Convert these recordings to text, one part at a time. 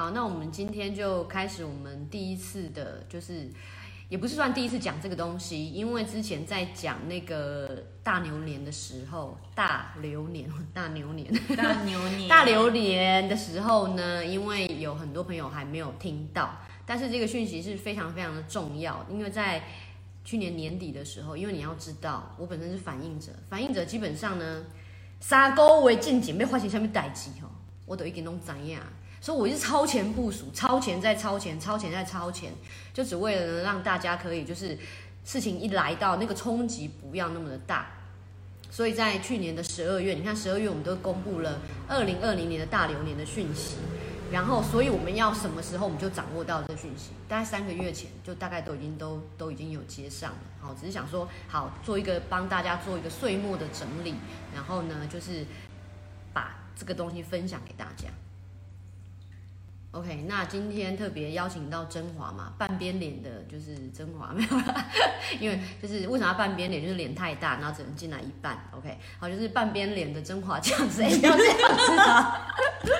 好，那我们今天就开始我们第一次的，就是也不是算第一次讲这个东西，因为之前在讲那个大牛年的时候，大流年、大牛年、大牛年、大流年的时候呢，因为有很多朋友还没有听到，但是这个讯息是非常非常的重要，因为在去年年底的时候，因为你要知道，我本身是反应者，反应者基本上呢，三个月进前要发生什么代志吼，我都已经拢知影。所以我是超前部署，超前再超前，超前再超前，就只为了能让大家可以就是事情一来到那个冲击不要那么的大。所以在去年的十二月，你看十二月我们都公布了二零二零年的大流年的讯息，然后所以我们要什么时候我们就掌握到这讯息，大概三个月前就大概都已经都都已经有接上了。好，只是想说好做一个帮大家做一个岁末的整理，然后呢就是把这个东西分享给大家。OK，那今天特别邀请到甄华嘛，半边脸的就是甄华 没有啦，因为就是为什么要半边脸，就是脸太大，然后只能进来一半。OK，好，就是半边脸的甄华这样子，要这样子啊，可以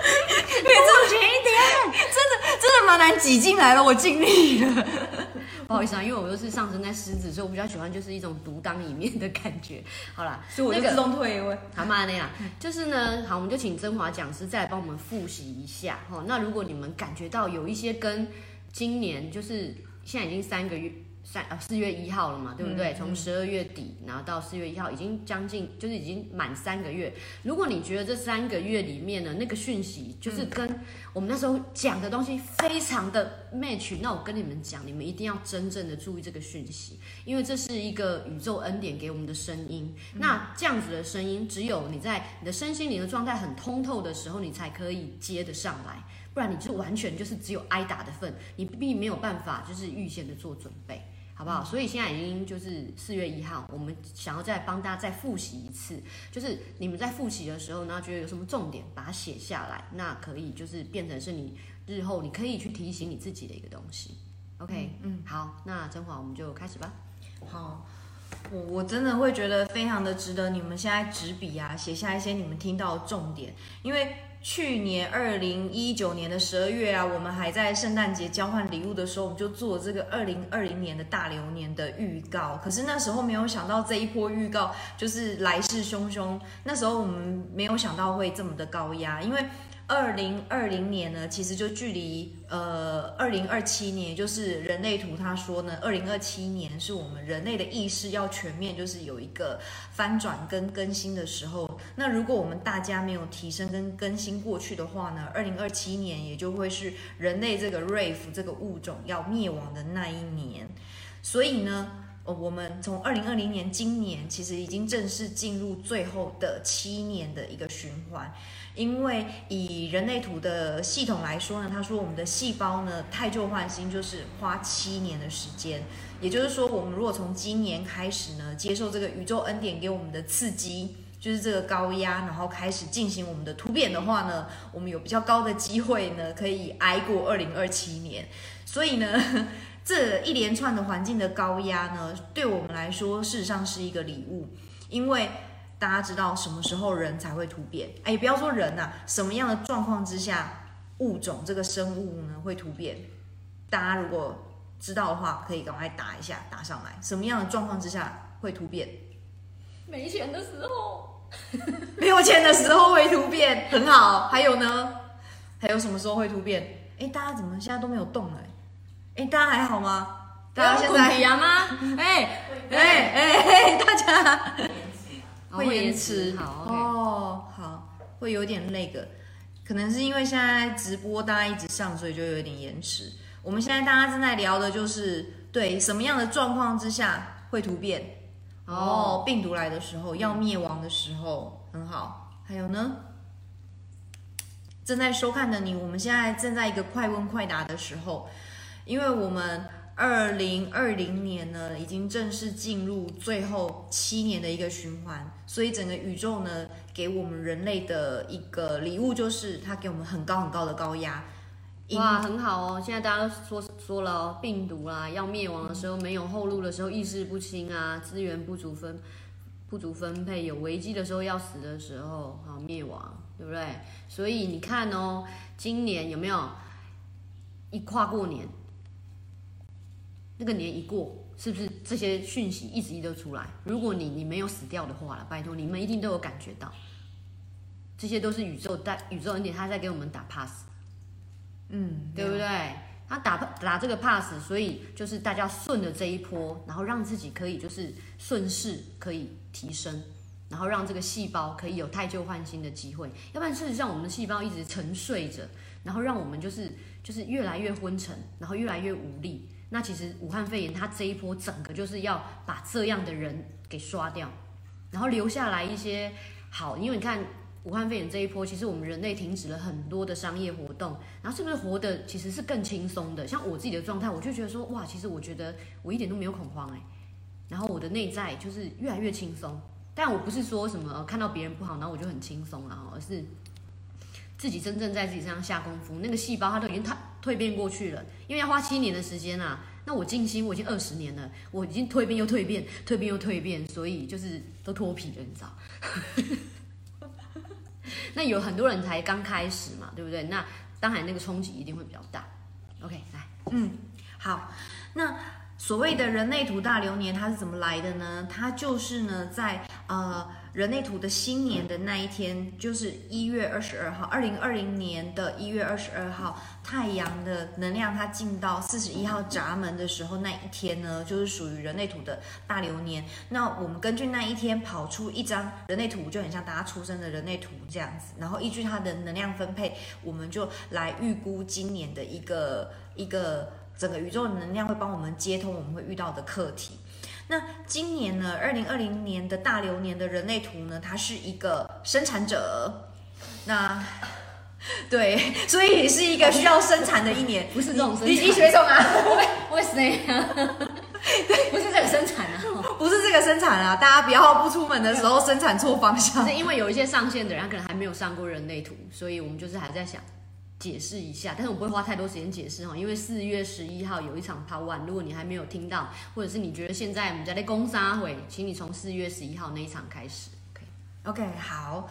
这么前一点，真的真的蛮难挤进来了，我尽力了。不好意思啊，因为我又是上升在狮子，所以我比较喜欢就是一种独当一面的感觉。好啦，所以我就自动退一位。好嘛，那样就是呢，好，我们就请甄华讲师再来帮我们复习一下哈。那如果你们感觉到有一些跟今年就是现在已经三个月。三呃四月一号了嘛，对不对？从十二月底然后到四月一号，已经将近就是已经满三个月。如果你觉得这三个月里面呢那个讯息，就是跟我们那时候讲的东西非常的 match，那我跟你们讲，你们一定要真正的注意这个讯息，因为这是一个宇宙恩典给我们的声音。那这样子的声音，只有你在你的身心灵的状态很通透的时候，你才可以接得上来，不然你就完全就是只有挨打的份，你并没有办法就是预先的做准备。好不好？所以现在已经就是四月一号，我们想要再帮大家再复习一次，就是你们在复习的时候呢，觉得有什么重点，把它写下来，那可以就是变成是你日后你可以去提醒你自己的一个东西。OK，嗯，嗯，好，那甄华我们就开始吧。好，我我真的会觉得非常的值得你们现在执笔啊写下一些你们听到的重点，因为。去年二零一九年的十二月啊，我们还在圣诞节交换礼物的时候，我们就做这个二零二零年的大流年的预告。可是那时候没有想到这一波预告就是来势汹汹，那时候我们没有想到会这么的高压，因为。二零二零年呢，其实就距离呃二零二七年，就是人类图他说呢，二零二七年是我们人类的意识要全面就是有一个翻转跟更新的时候。那如果我们大家没有提升跟更新过去的话呢，二零二七年也就会是人类这个 RAVE 这个物种要灭亡的那一年。所以呢，我们从二零二零年今年其实已经正式进入最后的七年的一个循环。因为以人类图的系统来说呢，他说我们的细胞呢，汰旧换新就是花七年的时间，也就是说，我们如果从今年开始呢，接受这个宇宙恩典给我们的刺激，就是这个高压，然后开始进行我们的突变的话呢，我们有比较高的机会呢，可以挨过二零二七年。所以呢，这一连串的环境的高压呢，对我们来说事实上是一个礼物，因为。大家知道什么时候人才会突变？哎，不要说人呐、啊，什么样的状况之下物种这个生物呢会突变？大家如果知道的话，可以赶快打一下，打上来。什么样的状况之下会突变？没钱的时候，没有钱的时候会突变，很好。还有呢？还有什么时候会突变？哎，大家怎么现在都没有动呢？哎，大家还好吗？大家现在吗？哎哎哎，大家。会延迟，好哦，好，会有点那个，可能是因为现在直播大家一直上，所以就有点延迟。我们现在大家正在聊的就是，对什么样的状况之下会突变？哦，病毒来的时候，要灭亡的时候，很好。还有呢，正在收看的你，我们现在正在一个快问快答的时候，因为我们。二零二零年呢，已经正式进入最后七年的一个循环，所以整个宇宙呢，给我们人类的一个礼物就是它给我们很高很高的高压。哇，很好哦！现在大家都说说了哦，病毒啦，要灭亡的时候，没有后路的时候，意识不清啊，资源不足分不足分配，有危机的时候要死的时候，好灭亡，对不对？所以你看哦，今年有没有？一跨过年，那个年一过，是不是这些讯息一直一直出来？如果你你没有死掉的话了，拜托你们一定都有感觉到，这些都是宇宙带宇宙恩典，他在给我们打 pass，嗯，对不对？他打打这个 pass，所以就是大家顺着这一波，然后让自己可以就是顺势可以提升，然后让这个细胞可以有太旧换新的机会。要不然事实上我们的细胞一直沉睡着，然后让我们就是就是越来越昏沉，然后越来越无力。那其实武汉肺炎它这一波整个就是要把这样的人给刷掉，然后留下来一些好，因为你看。武汉肺炎这一波，其实我们人类停止了很多的商业活动，然后是不是活得其实是更轻松的？像我自己的状态，我就觉得说，哇，其实我觉得我一点都没有恐慌哎，然后我的内在就是越来越轻松。但我不是说什么看到别人不好，然后我就很轻松了，而是自己真正在自己身上下功夫，那个细胞它都已经太蜕变过去了，因为要花七年的时间啊。那我静心，我已经二十年了，我已经蜕变又蜕变，蜕变又蜕变，所以就是都脱皮了，你知道。那有很多人才刚开始嘛，对不对？那当然那个冲击一定会比较大。OK，来，嗯，好，那所谓的人类图大流年它是怎么来的呢？它就是呢在呃。人类图的新年的那一天，就是一月二十二号，二零二零年的一月二十二号，太阳的能量它进到四十一号闸门的时候，那一天呢，就是属于人类图的大流年。那我们根据那一天跑出一张人类图，就很像大家出生的人类图这样子，然后依据它的能量分配，我们就来预估今年的一个一个整个宇宙能量会帮我们接通我们会遇到的课题。那今年呢，二零二零年的大流年的人类图呢，它是一个生产者，那对，所以是一个需要生产的一年，不是这种生产，你你学什么啊？为什么？对，不是这个生产啊，不是这个生产啊，大家不要不出门的时候生产错方向。是因为有一些上线的人，他可能还没有上过人类图，所以我们就是还在想。解释一下，但是我不会花太多时间解释哈，因为四月十一号有一场 Part One，如果你还没有听到，或者是你觉得现在我们在那攻杀会，请你从四月十一号那一场开始。OK，OK，好。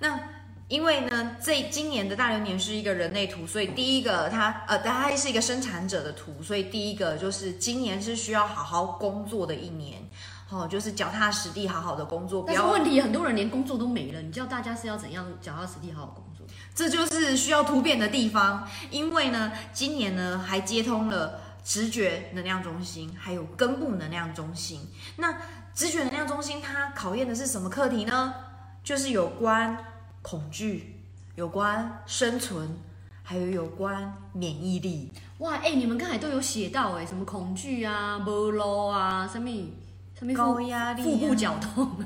那因为呢，这今年的大流年是一个人类图，所以第一个它呃，它是一个生产者的图，所以第一个就是今年是需要好好工作的一年，哦，就是脚踏实地好好的工作。不要问题，很多人连工作都没了，你叫大家是要怎样脚踏实地好好工作？这就是需要突变的地方，因为呢，今年呢还接通了直觉能量中心，还有根部能量中心。那直觉能量中心它考验的是什么课题呢？就是有关恐惧、有关生存，还有有关免疫力。哇，哎，你们刚才都有写到哎，什么恐惧啊、无路啊、什么什么高压力、腹部绞痛。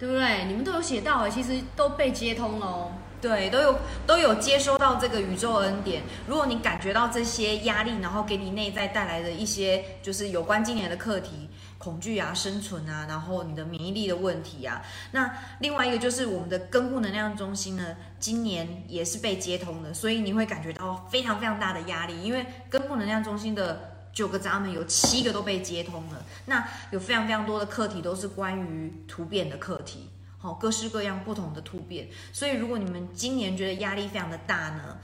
对不对？你们都有写到，其实都被接通了哦。对，都有都有接收到这个宇宙恩典。如果你感觉到这些压力，然后给你内在带来的一些，就是有关今年的课题，恐惧啊、生存啊，然后你的免疫力的问题啊。那另外一个就是我们的根部能量中心呢，今年也是被接通的，所以你会感觉到非常非常大的压力，因为根部能量中心的。九个闸门有七个都被接通了，那有非常非常多的课题都是关于突变的课题，好，各式各样不同的突变。所以如果你们今年觉得压力非常的大呢，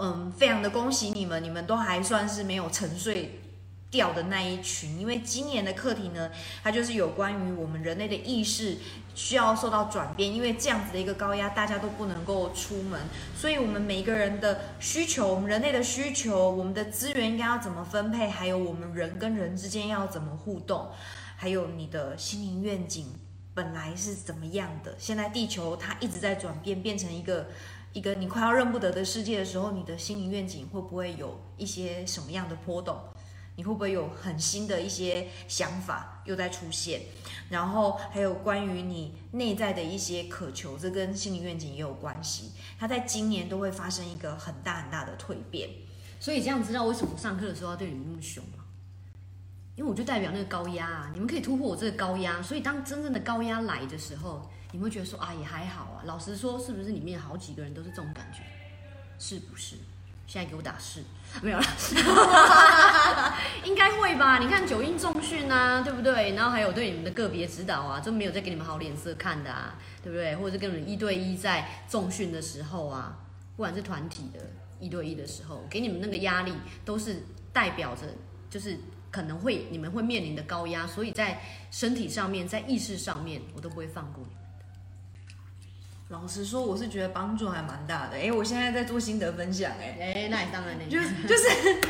嗯，非常的恭喜你们，你们都还算是没有沉睡掉的那一群，因为今年的课题呢，它就是有关于我们人类的意识需要受到转变，因为这样子的一个高压，大家都不能够出门，所以我们每一个人的需求，我们人类的需求，我们的资源应该要怎么分配，还有我们人跟人之间要怎么互动，还有你的心灵愿景本来是怎么样的，现在地球它一直在转变，变成一个一个你快要认不得的世界的时候，你的心灵愿景会不会有一些什么样的波动？你会不会有很新的一些想法又在出现？然后还有关于你内在的一些渴求，这跟心理愿景也有关系。它在今年都会发生一个很大很大的蜕变。所以这样知道为什么上课的时候要对你们那么凶吗？因为我就代表那个高压啊，你们可以突破我这个高压。所以当真正的高压来的时候，你们会觉得说啊，也还好啊。老实说，是不是里面好几个人都是这种感觉？是不是？现在给我打是，没有了，应该会吧？你看九阴重训啊，对不对？然后还有对你们的个别指导啊，就没有再给你们好脸色看的啊，对不对？或者是跟你们一对一在重训的时候啊，不管是团体的、一对一的时候，给你们那个压力，都是代表着就是可能会你们会面临的高压，所以在身体上面、在意识上面，我都不会放过你们。老实说，我是觉得帮助还蛮大的。哎，我现在在做心得分享，哎，哎，那你当然，就就是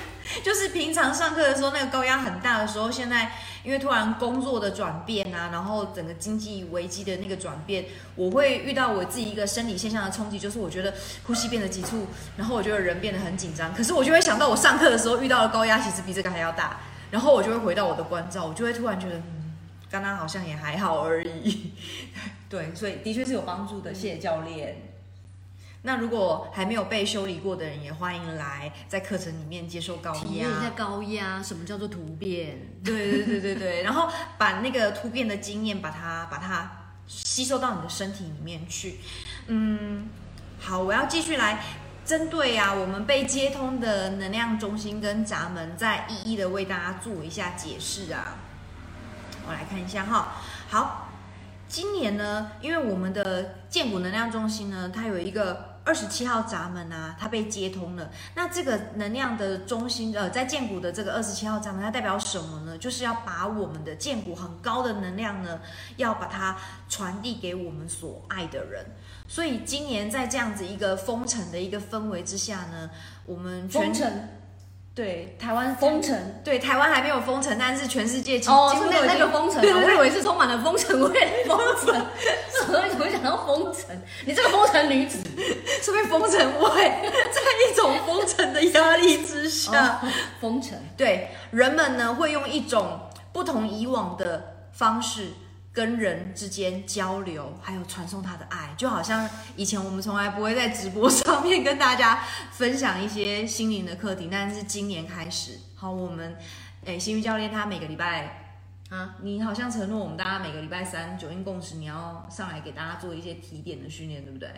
就是平常上课的时候，那个高压很大的时候，现在因为突然工作的转变啊，然后整个经济危机的那个转变，我会遇到我自己一个生理现象的冲击，就是我觉得呼吸变得急促，然后我觉得人变得很紧张。可是我就会想到，我上课的时候遇到的高压其实比这个还要大，然后我就会回到我的关照，我就会突然觉得，嗯，刚刚好像也还好而已。对，所以的确是有帮助的，谢谢教练。那如果还没有被修理过的人，也欢迎来在课程里面接受高压。体验一下高压，什么叫做突变？对对对对对，然后把那个突变的经验，把它把它吸收到你的身体里面去。嗯，好，我要继续来针对啊，我们被接通的能量中心跟闸门，再一一的为大家做一下解释啊。我来看一下哈，好。今年呢，因为我们的建骨能量中心呢，它有一个二十七号闸门啊，它被接通了。那这个能量的中心，呃，在建谷的这个二十七号闸门，它代表什么呢？就是要把我们的建谷很高的能量呢，要把它传递给我们所爱的人。所以今年在这样子一个封城的一个氛围之下呢，我们封城。对，台湾封城，对，台湾还没有封城，但是全世界哦，是那那个封城，我以为是充满了封城味封城，所以怎么想到封城？你这个封城女子，是不是风尘味？在一种封城的压力之下，哦、封城，对，人们呢会用一种不同以往的方式。跟人之间交流，还有传送他的爱，就好像以前我们从来不会在直播上面跟大家分享一些心灵的课题，但是今年开始，好，我们，诶，新宇教练他每个礼拜啊，你好像承诺我们大家每个礼拜三九阴共识，你要上来给大家做一些提点的训练，对不对？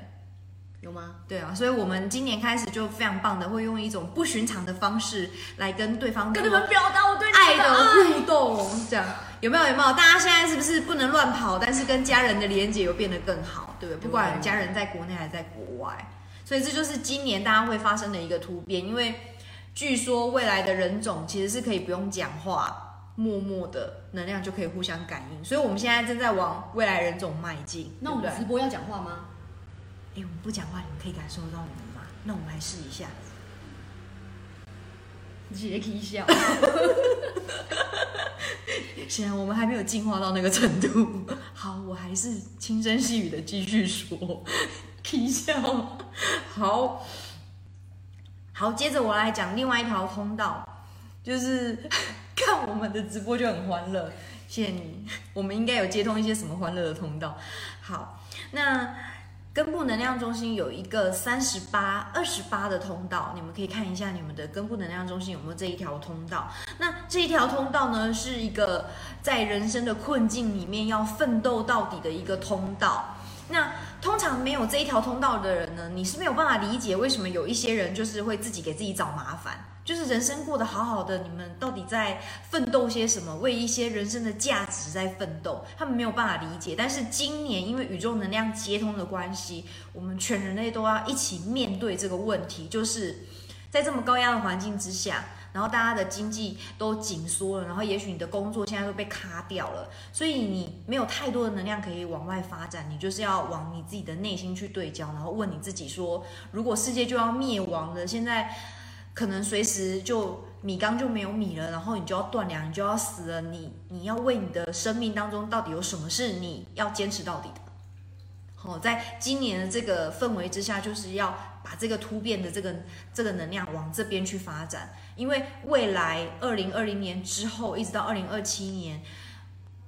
有吗？对啊，所以我们今年开始就非常棒的，会用一种不寻常的方式来跟对方跟你们表达我对爱的互动，这样。有没有有没有？大家现在是不是不能乱跑？但是跟家人的连接又变得更好，对不对？不管家人在国内还是在国外，所以这就是今年大家会发生的一个突变。因为据说未来的人种其实是可以不用讲话，默默的能量就可以互相感应。所以我们现在正在往未来人种迈进。那我们直播要讲话吗？哎，我们不讲话，你们可以感受到我们吗？那我们来试一下。杰克笑。显然我们还没有进化到那个程度。好，我还是轻声细语的继续说。k 笑。好，好，接着我来讲另外一条通道，就是 看我们的直播就很欢乐。谢谢你，我们应该有接通一些什么欢乐的通道。好，那。根部能量中心有一个三十八、二十八的通道，你们可以看一下你们的根部能量中心有没有这一条通道。那这一条通道呢，是一个在人生的困境里面要奋斗到底的一个通道。那通常没有这一条通道的人呢，你是没有办法理解为什么有一些人就是会自己给自己找麻烦。就是人生过得好好的，你们到底在奋斗些什么？为一些人生的价值在奋斗，他们没有办法理解。但是今年因为宇宙能量接通的关系，我们全人类都要一起面对这个问题。就是在这么高压的环境之下，然后大家的经济都紧缩了，然后也许你的工作现在都被卡掉了，所以你没有太多的能量可以往外发展。你就是要往你自己的内心去对焦，然后问你自己说：如果世界就要灭亡了，现在？可能随时就米缸就没有米了，然后你就要断粮，你就要死了。你你要为你的生命当中到底有什么是你要坚持到底的？好，在今年的这个氛围之下，就是要把这个突变的这个这个能量往这边去发展，因为未来二零二零年之后，一直到二零二七年，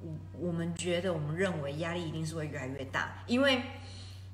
我我们觉得我们认为压力一定是会越来越大，因为。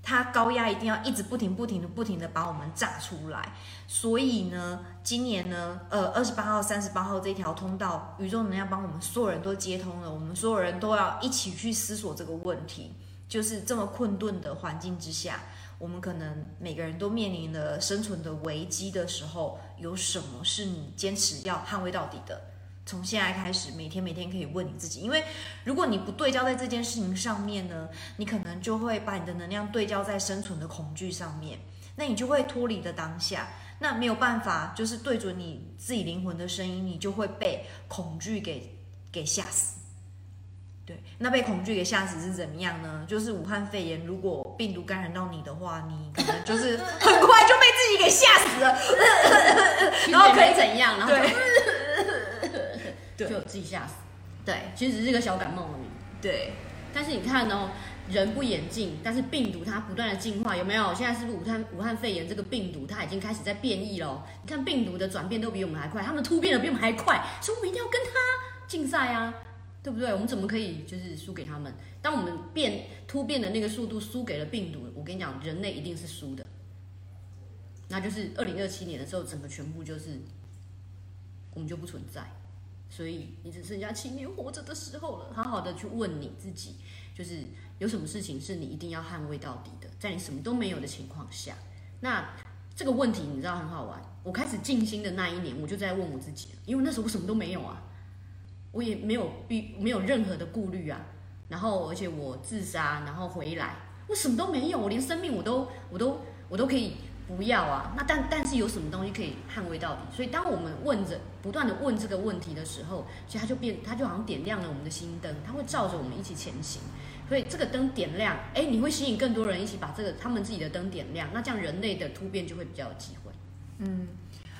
它高压一定要一直不停、不停的、不停的把我们炸出来，所以呢，今年呢，呃，二十八号、三十八号这条通道，宇宙能量帮我们所有人都接通了，我们所有人都要一起去思索这个问题，就是这么困顿的环境之下，我们可能每个人都面临了生存的危机的时候，有什么是你坚持要捍卫到底的？从现在开始，每天每天可以问你自己，因为如果你不对焦在这件事情上面呢，你可能就会把你的能量对焦在生存的恐惧上面。那你就会脱离的当下，那没有办法，就是对准你自己灵魂的声音，你就会被恐惧给给吓死。对，那被恐惧给吓死是怎么样呢？就是武汉肺炎，如果病毒感染到你的话，你可能就是很快就被自己给吓死了，然后可以怎样？然后对，就自己吓死。对，其实只是个小感冒而已。对，但是你看哦，人不演进，但是病毒它不断的进化，有没有？现在是不是武汉武汉肺炎这个病毒它已经开始在变异了？你看病毒的转变都比我们还快，他们突变的比我们还快，所以我们一定要跟它竞赛啊！对不对？我们怎么可以就是输给他们？当我们变突变的那个速度输给了病毒，我跟你讲，人类一定是输的。那就是二零二七年的时候，整个全部就是我们就不存在。所以你只剩下七年活着的时候了，好好的去问你自己，就是有什么事情是你一定要捍卫到底的，在你什么都没有的情况下。那这个问题你知道很好玩。我开始静心的那一年，我就在问我自己，因为那时候我什么都没有啊。我也没有必没有任何的顾虑啊，然后而且我自杀，然后回来，我什么都没有，我连生命我都我都我都可以不要啊。那但但是有什么东西可以捍卫到底？所以当我们问着不断的问这个问题的时候，其实它就变，它就好像点亮了我们的心灯，它会照着我们一起前行。所以这个灯点亮，哎，你会吸引更多人一起把这个他们自己的灯点亮，那这样人类的突变就会比较有机会。嗯，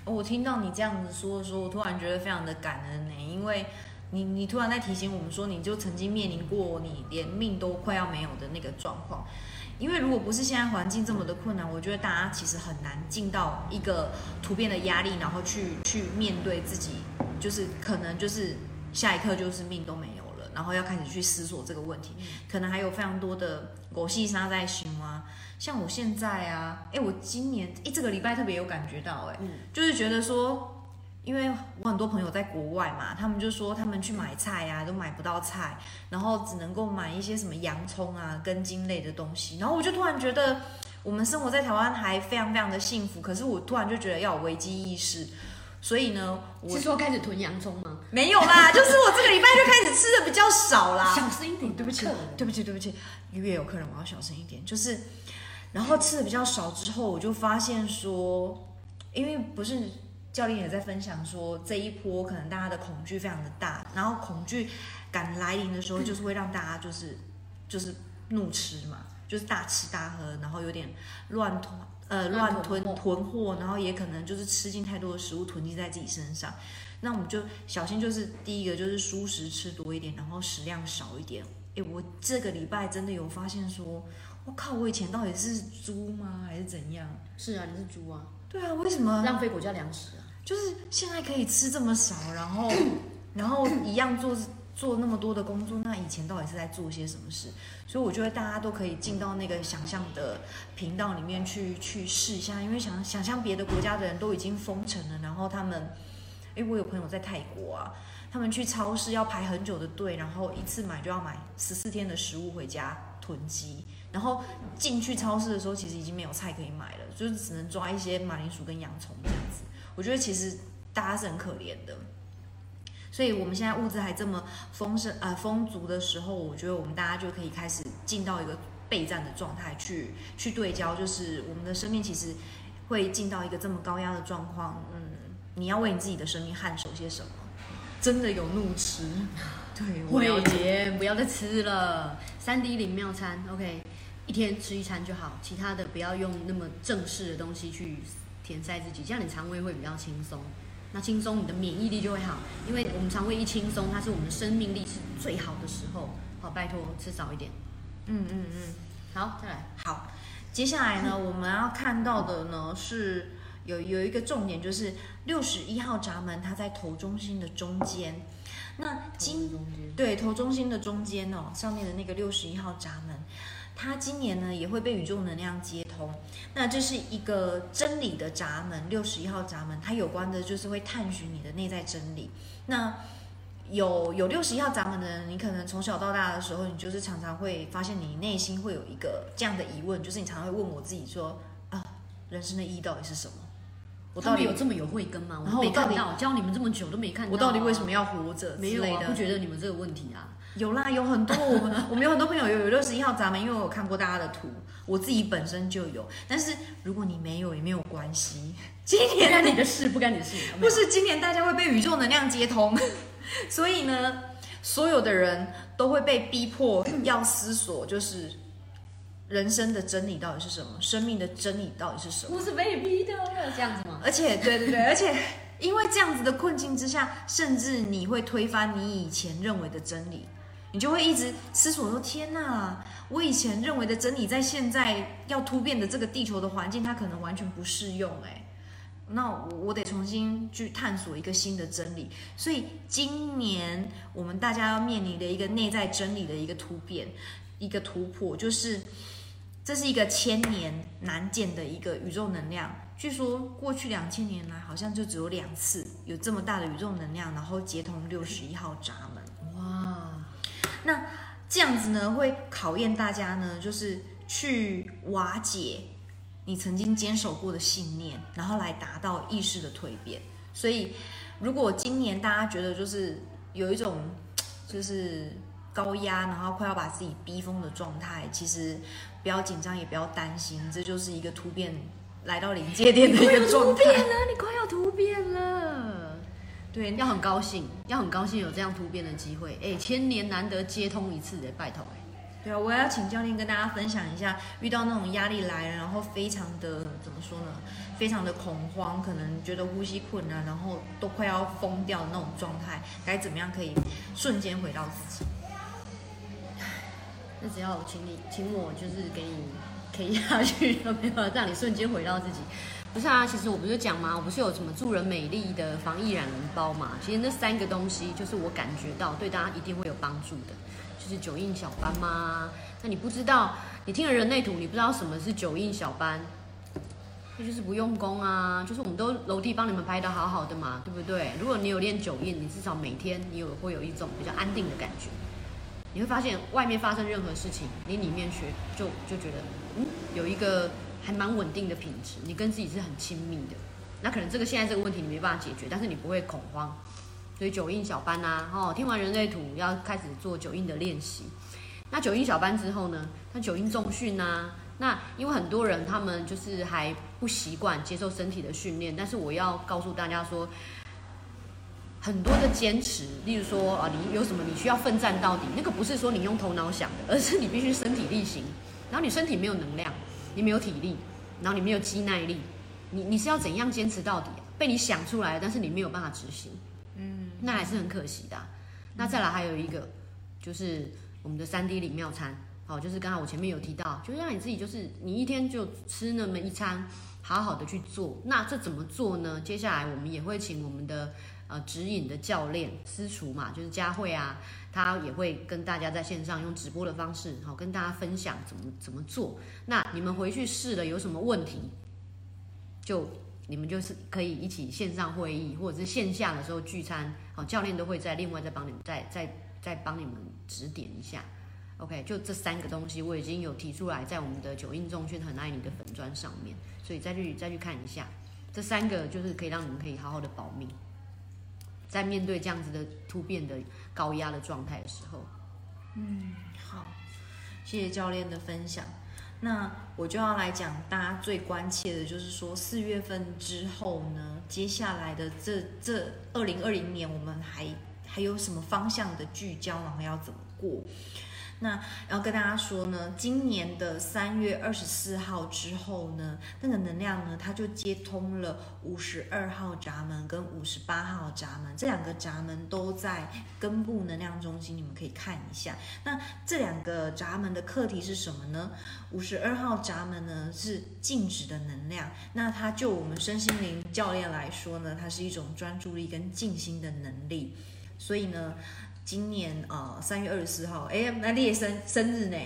我听到你这样子说的时候，我突然觉得非常的感恩呢，因为。你你突然在提醒我们说，你就曾经面临过你连命都快要没有的那个状况，因为如果不是现在环境这么的困难，我觉得大家其实很难进到一个突变的压力，然后去去面对自己，就是可能就是下一刻就是命都没有了，然后要开始去思索这个问题，可能还有非常多的狗戏沙在心啊，像我现在啊，哎，我今年哎这个礼拜特别有感觉到，哎，就是觉得说。因为我很多朋友在国外嘛，他们就说他们去买菜啊，都买不到菜，然后只能够买一些什么洋葱啊、根茎类的东西。然后我就突然觉得，我们生活在台湾还非常非常的幸福。可是我突然就觉得要有危机意识，所以呢，我是说开始囤洋葱吗？没有啦，就是我这个礼拜就开始吃的比较少啦。小声一点，对不起，对不起，对不起，越有客人我要小声一点。就是，然后吃的比较少之后，我就发现说，因为不是。教练也在分享说，这一波可能大家的恐惧非常的大，然后恐惧感来临的时候，就是会让大家就是就是怒吃嘛，就是大吃大喝，然后有点乱吞呃乱吞囤货，然后也可能就是吃进太多的食物囤积在自己身上。那我们就小心，就是第一个就是蔬食吃多一点，然后食量少一点。诶，我这个礼拜真的有发现说，我靠，我以前到底是猪吗，还是怎样？是啊，你是猪啊。对啊，为什么浪费国家粮食啊？就是现在可以吃这么少，然后，然后一样做做那么多的工作，那以前到底是在做些什么事？所以我觉得大家都可以进到那个想象的频道里面去去试一下，因为想想象别的国家的人都已经封城了，然后他们，哎，我有朋友在泰国啊，他们去超市要排很久的队，然后一次买就要买十四天的食物回家囤积，然后进去超市的时候，其实已经没有菜可以买了，就是只能抓一些马铃薯跟洋葱这样子。我觉得其实大家是很可怜的，所以我们现在物资还这么丰盛呃丰足的时候，我觉得我们大家就可以开始进到一个备战的状态去去对焦，就是我们的生命其实会进到一个这么高压的状况，嗯，你要为你自己的生命汗守些什么？真的有怒吃？对，我要减，不要再吃了，三 D 零妙餐，OK，一天吃一餐就好，其他的不要用那么正式的东西去。填塞自己，这样你肠胃会比较轻松。那轻松，你的免疫力就会好。因为我们肠胃一轻松，它是我们的生命力是最好的时候。好，拜托吃少一点。嗯嗯嗯，好，再来。好，接下来呢，我们要看到的呢是有有一个重点，就是六十一号闸门，它在头中心的中间。那今对头中心的中间哦，上面的那个六十一号闸门。它今年呢也会被宇宙能量接通，那这是一个真理的闸门，六十一号闸门，它有关的就是会探寻你的内在真理。那有有六十一号闸门的人，你可能从小到大的时候，你就是常常会发现你内心会有一个这样的疑问，就是你常常会问我自己说啊，人生的意义到底是什么？我到底有这么有慧根吗？我没看到，教你们这么久都没看到，我到底为什么要活着？没有啊，不觉得你们这个问题啊？有啦，有很多我们我们有很多朋友有有六十一号闸门，因为我有看过大家的图，我自己本身就有。但是如果你没有也没有关系，今年干你的事不干你的事，不是今年大家会被宇宙能量接通，所以呢，所有的人都会被逼迫要思索，就是人生的真理到底是什么，生命的真理到底是什么？我是被逼的，这样子吗？而且，对对对，而且因为这样子的困境之下，甚至你会推翻你以前认为的真理。你就会一直思索说：“天哪，我以前认为的真理，在现在要突变的这个地球的环境，它可能完全不适用。哎，那我我得重新去探索一个新的真理。所以今年我们大家要面临的一个内在真理的一个突变，一个突破，就是这是一个千年难见的一个宇宙能量。据说过去两千年来，好像就只有两次有这么大的宇宙能量，然后接通六十一号闸门。哇！”那这样子呢，会考验大家呢，就是去瓦解你曾经坚守过的信念，然后来达到意识的蜕变。所以，如果今年大家觉得就是有一种就是高压，然后快要把自己逼疯的状态，其实不要紧张，也不要担心，这就是一个突变来到临界点的一个状态。突变了，你快要突变了。对，要很高兴，要很高兴有这样突变的机会，哎，千年难得接通一次的拜托，哎，对啊，我要请教练跟大家分享一下，遇到那种压力来了，然后非常的怎么说呢？非常的恐慌，可能觉得呼吸困难，然后都快要疯掉的那种状态，该怎么样可以瞬间回到自己？那只要请你，请我就是给你 K 下去，有没有让你瞬间回到自己？不是啊，其实我不是讲吗？我不是有什么助人美丽的防疫染人包嘛？其实那三个东西就是我感觉到对大家一定会有帮助的，就是九印小班嘛。那你不知道，你听了人类图，你不知道什么是九印小班，那就是不用功啊。就是我们都楼梯帮你们拍的好好的嘛，对不对？如果你有练九印，你至少每天你有会有一种比较安定的感觉。你会发现外面发生任何事情，你里面学就就觉得嗯有一个。还蛮稳定的品质，你跟自己是很亲密的。那可能这个现在这个问题你没办法解决，但是你不会恐慌。所以九印小班呐，哦，听完人类图要开始做九印的练习。那九印小班之后呢？那九印重训呐，那因为很多人他们就是还不习惯接受身体的训练，但是我要告诉大家说，很多的坚持，例如说啊，你有什么你需要奋战到底，那个不是说你用头脑想的，而是你必须身体力行，然后你身体没有能量。你没有体力，然后你没有肌耐力，你你是要怎样坚持到底？被你想出来，但是你没有办法执行，嗯，那还是很可惜的。那再来还有一个，就是我们的三 D 里妙餐，好，就是刚才我前面有提到，就是让你自己就是你一天就吃那么一餐，好好的去做。那这怎么做呢？接下来我们也会请我们的呃指引的教练私厨嘛，就是佳慧啊。他也会跟大家在线上用直播的方式，好跟大家分享怎么怎么做。那你们回去试了有什么问题，就你们就是可以一起线上会议，或者是线下的时候聚餐，好教练都会在另外再帮你再再再帮你们指点一下。OK，就这三个东西我已经有提出来在我们的九印重训很爱你的粉砖上面，所以再去再去看一下，这三个就是可以让你们可以好好的保命。在面对这样子的突变的高压的状态的时候，嗯，好，谢谢教练的分享。那我就要来讲大家最关切的，就是说四月份之后呢，接下来的这这二零二零年，我们还还有什么方向的聚焦，然后要怎么过？那要跟大家说呢，今年的三月二十四号之后呢，那个能量呢，它就接通了五十二号闸门跟五十八号闸门，这两个闸门都在根部能量中心，你们可以看一下。那这两个闸门的课题是什么呢？五十二号闸门呢是静止的能量，那它就我们身心灵教练来说呢，它是一种专注力跟静心的能力，所以呢。今年呃三月二十四号，哎，那你也生生日呢，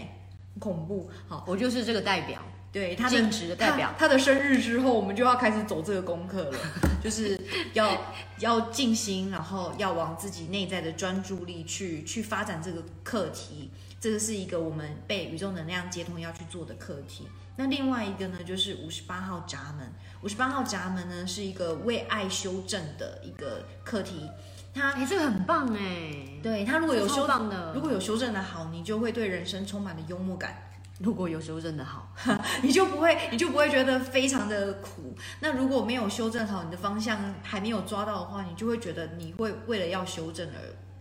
恐怖。好，我就是这个代表，对，他正直的代表他。他的生日之后，我们就要开始走这个功课了，就是要要静心，然后要往自己内在的专注力去去发展这个课题。这个是一个我们被宇宙能量接通要去做的课题。那另外一个呢，就是五十八号闸门。五十八号闸门呢，是一个为爱修正的一个课题。它哎，这个很棒哎。对，他如果有修正的，如果有修正的好，你就会对人生充满了幽默感。如果有修正的好，你就不会，你就不会觉得非常的苦。那如果没有修正好，你的方向还没有抓到的话，你就会觉得你会为了要修正而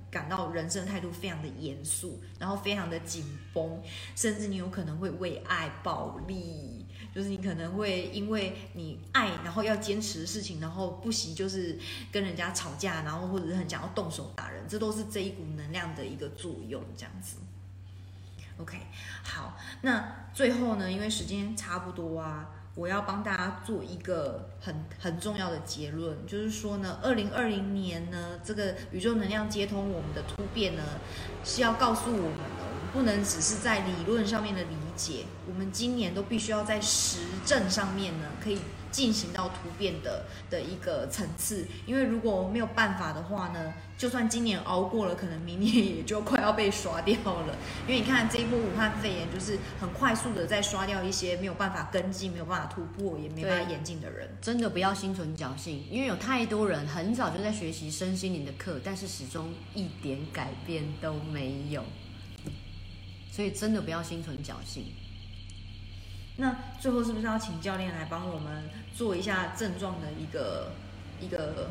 感到人生态度非常的严肃，然后非常的紧绷，甚至你有可能会为爱暴力，就是你可能会因为你爱，然后要坚持的事情，然后不惜就是跟人家吵架，然后或者是很想要动手打人，这都是这一股能量的一个作用，这样子。OK，好，那最后呢，因为时间差不多啊，我要帮大家做一个很很重要的结论，就是说呢，二零二零年呢，这个宇宙能量接通我们的突变呢，是要告诉我们的，我们不能只是在理论上面的理解，我们今年都必须要在实证上面呢，可以。进行到突变的的一个层次，因为如果没有办法的话呢，就算今年熬过了，可能明年也就快要被刷掉了。因为你看这一波武汉肺炎，就是很快速的在刷掉一些没有办法跟进、没有办法突破、也没办法演进的人。真的不要心存侥幸，因为有太多人很早就在学习身心灵的课，但是始终一点改变都没有。所以真的不要心存侥幸。那最后是不是要请教练来帮我们做一下症状的一个一个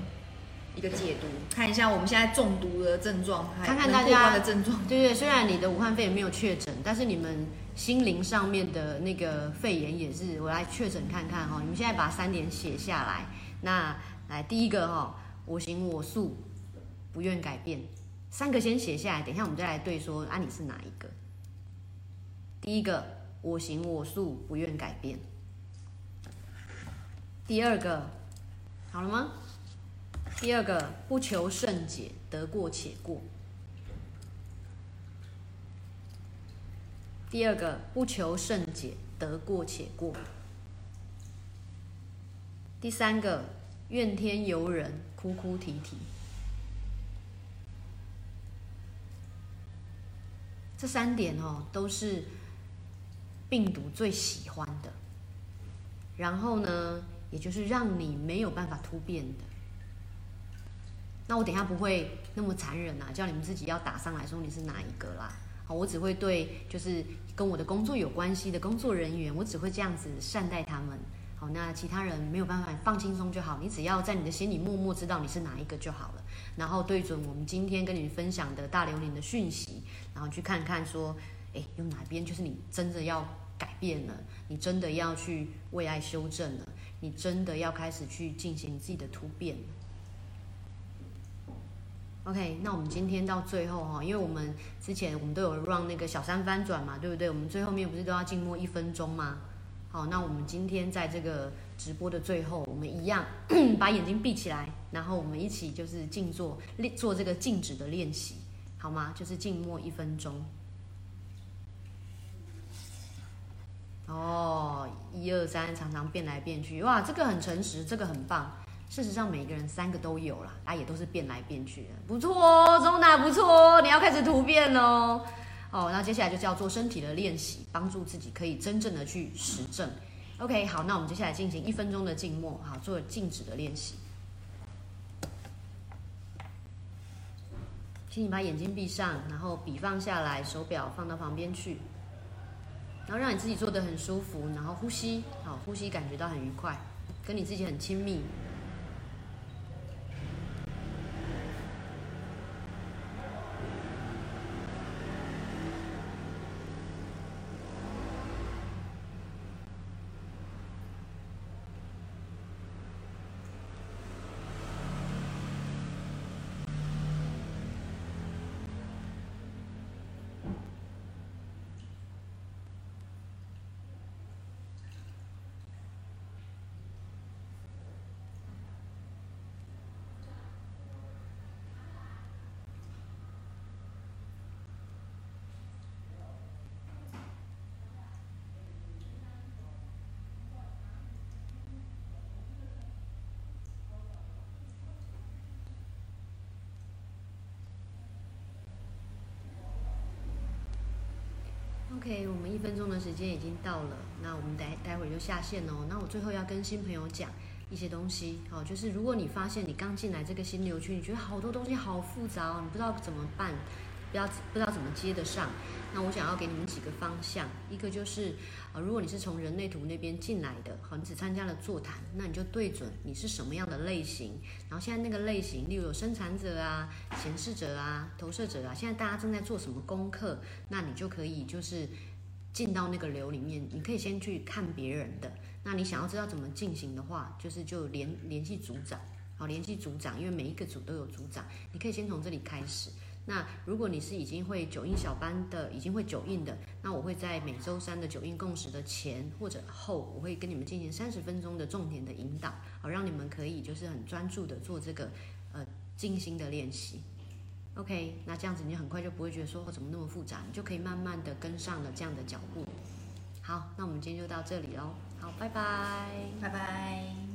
一个解读，看一下我们现在中毒的症状，看看大家的症状。对对，虽然你的武汉肺炎没有确诊，但是你们心灵上面的那个肺炎也是，我来确诊看看哈。你们现在把三点写下来。那来第一个哈，我行我素，不愿改变，三个先写下来，等一下我们再来对说啊，你是哪一个？第一个。我行我素，不愿改变。第二个，好了吗？第二个，不求甚解，得过且过。第二个，不求甚解，得过且过。第三个，怨天尤人，哭哭啼啼。这三点哦，都是。病毒最喜欢的，然后呢，也就是让你没有办法突变的。那我等一下不会那么残忍啊，叫你们自己要打上来说你是哪一个啦。好，我只会对就是跟我的工作有关系的工作人员，我只会这样子善待他们。好，那其他人没有办法，放轻松就好。你只要在你的心里默默知道你是哪一个就好了。然后对准我们今天跟你分享的大流年的讯息，然后去看看说。有哪边就是你真的要改变了，你真的要去为爱修正了，你真的要开始去进行自己的突变了。OK，那我们今天到最后哈，因为我们之前我们都有让那个小三翻转嘛，对不对？我们最后面不是都要静默一分钟吗？好，那我们今天在这个直播的最后，我们一样 把眼睛闭起来，然后我们一起就是静坐练做这个静止的练习，好吗？就是静默一分钟。哦，一二三，常常变来变去，哇，这个很诚实，这个很棒。事实上，每个人三个都有啦，啊，也都是变来变去的，不错哦，中大不错哦，你要开始突变哦。哦，那接下来就叫做身体的练习，帮助自己可以真正的去实证。OK，好，那我们接下来进行一分钟的静默，好，做静止的练习。请你把眼睛闭上，然后笔放下来，手表放到旁边去。然后让你自己坐得很舒服，然后呼吸，好，呼吸感觉到很愉快，跟你自己很亲密。OK，我们一分钟的时间已经到了，那我们待待会儿就下线哦。那我最后要跟新朋友讲一些东西，好，就是如果你发现你刚进来这个新流区，你觉得好多东西好复杂，你不知道怎么办，不知道不知道怎么接得上。那我想要给你们几个方向，一个就是，呃，如果你是从人类图那边进来的，好，你只参加了座谈，那你就对准你是什么样的类型，然后现在那个类型，例如有生产者啊、显示者啊、投射者啊，现在大家正在做什么功课，那你就可以就是进到那个流里面，你可以先去看别人的，那你想要知道怎么进行的话，就是就联联系组长，好，联系组长，因为每一个组都有组长，你可以先从这里开始。那如果你是已经会九印小班的，已经会九印的，那我会在每周三的九印共识的前或者后，我会跟你们进行三十分钟的重点的引导，好，让你们可以就是很专注的做这个呃静心的练习。OK，那这样子你很快就不会觉得说哦怎么那么复杂，你就可以慢慢的跟上了这样的脚步。好，那我们今天就到这里喽。好，拜拜，拜拜。